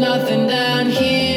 Yeah.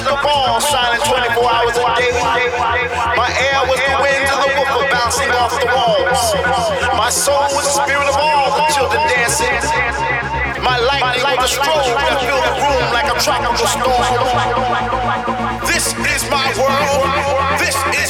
The Ball shining 24 hours a day. My air was the wind of the woofer bouncing off the walls. My soul was the spirit of all the children dancing. My light, was the strobe that filled the room like a tropical storm. This is my world. This is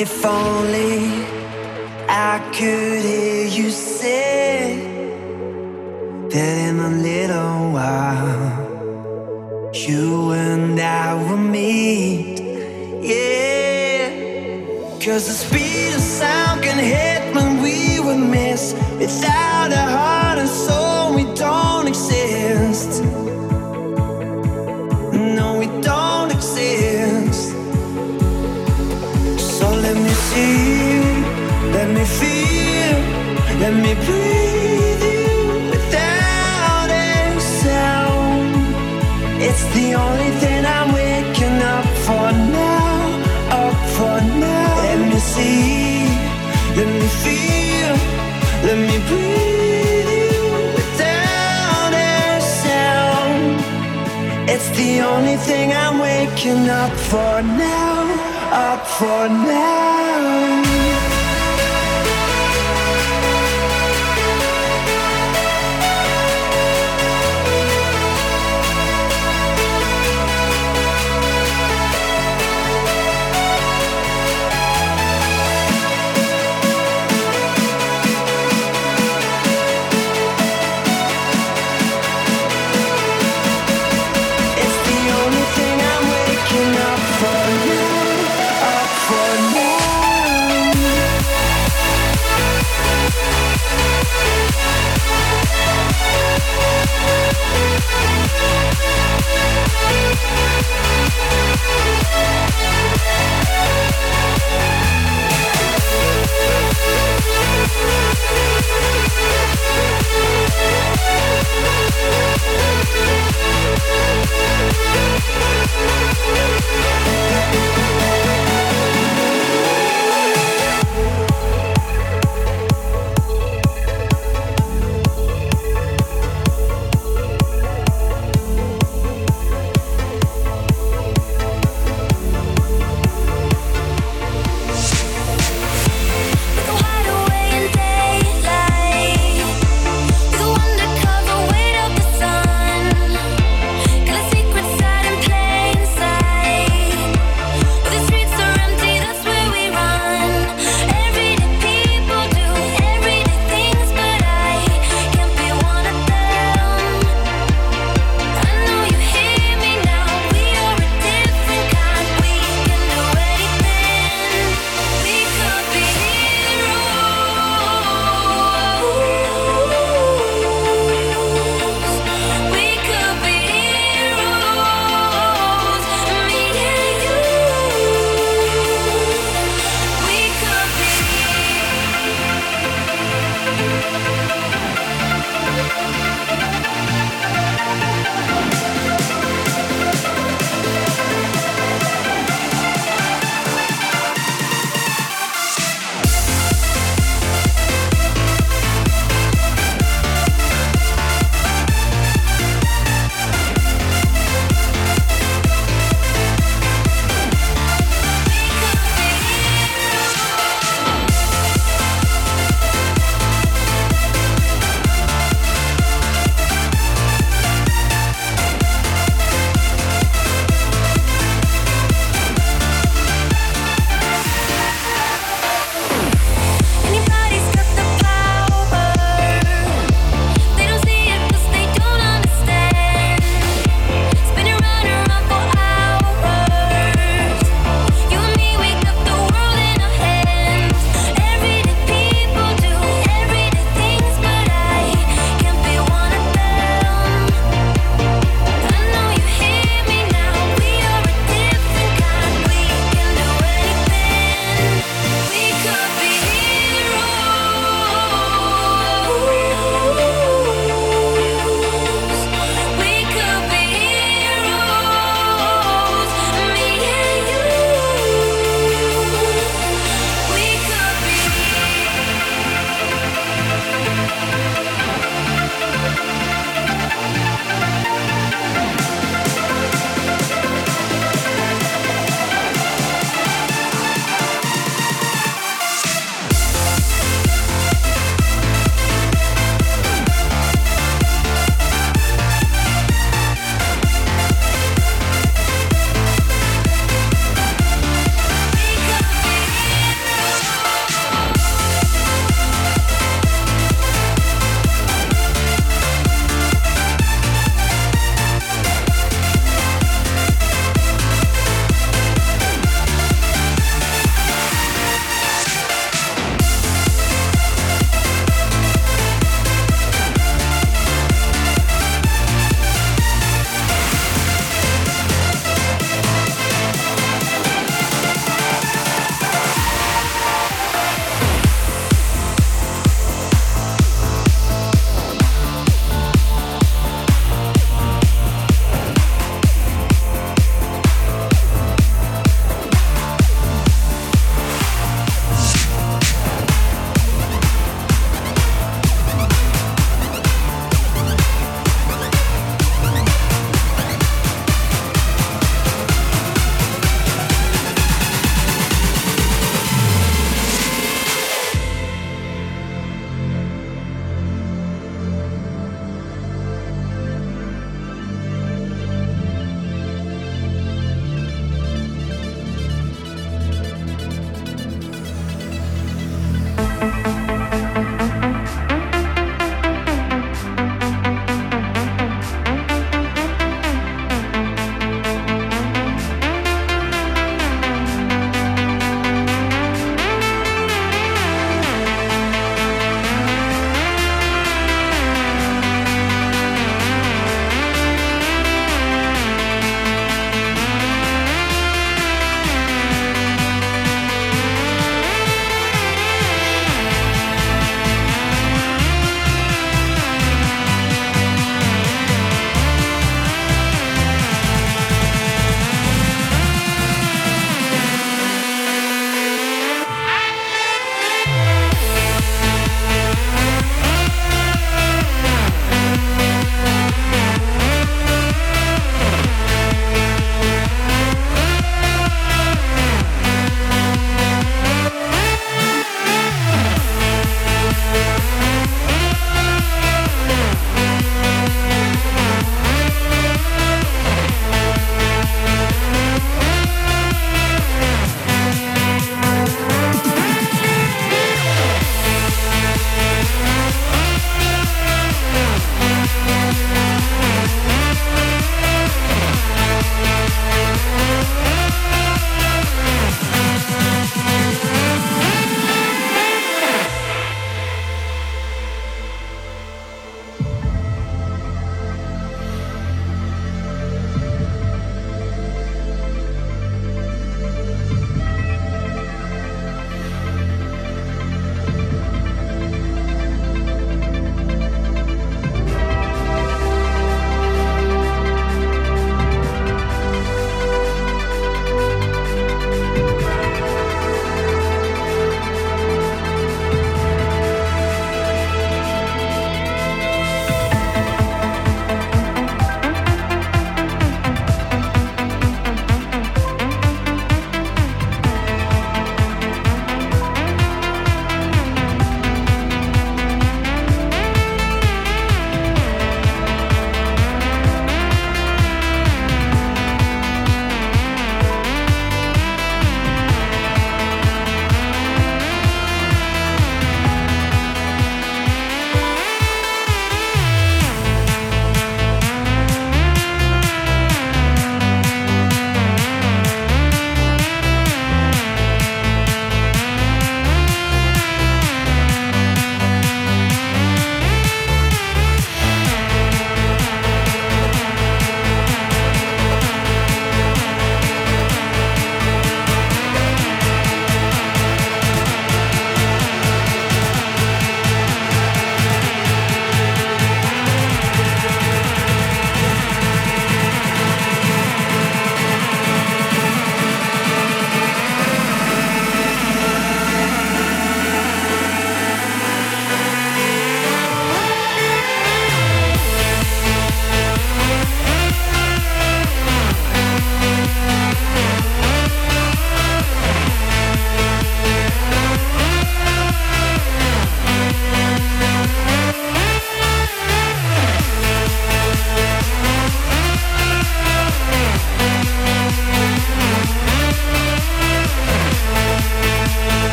If only waking up for now, up for now. Música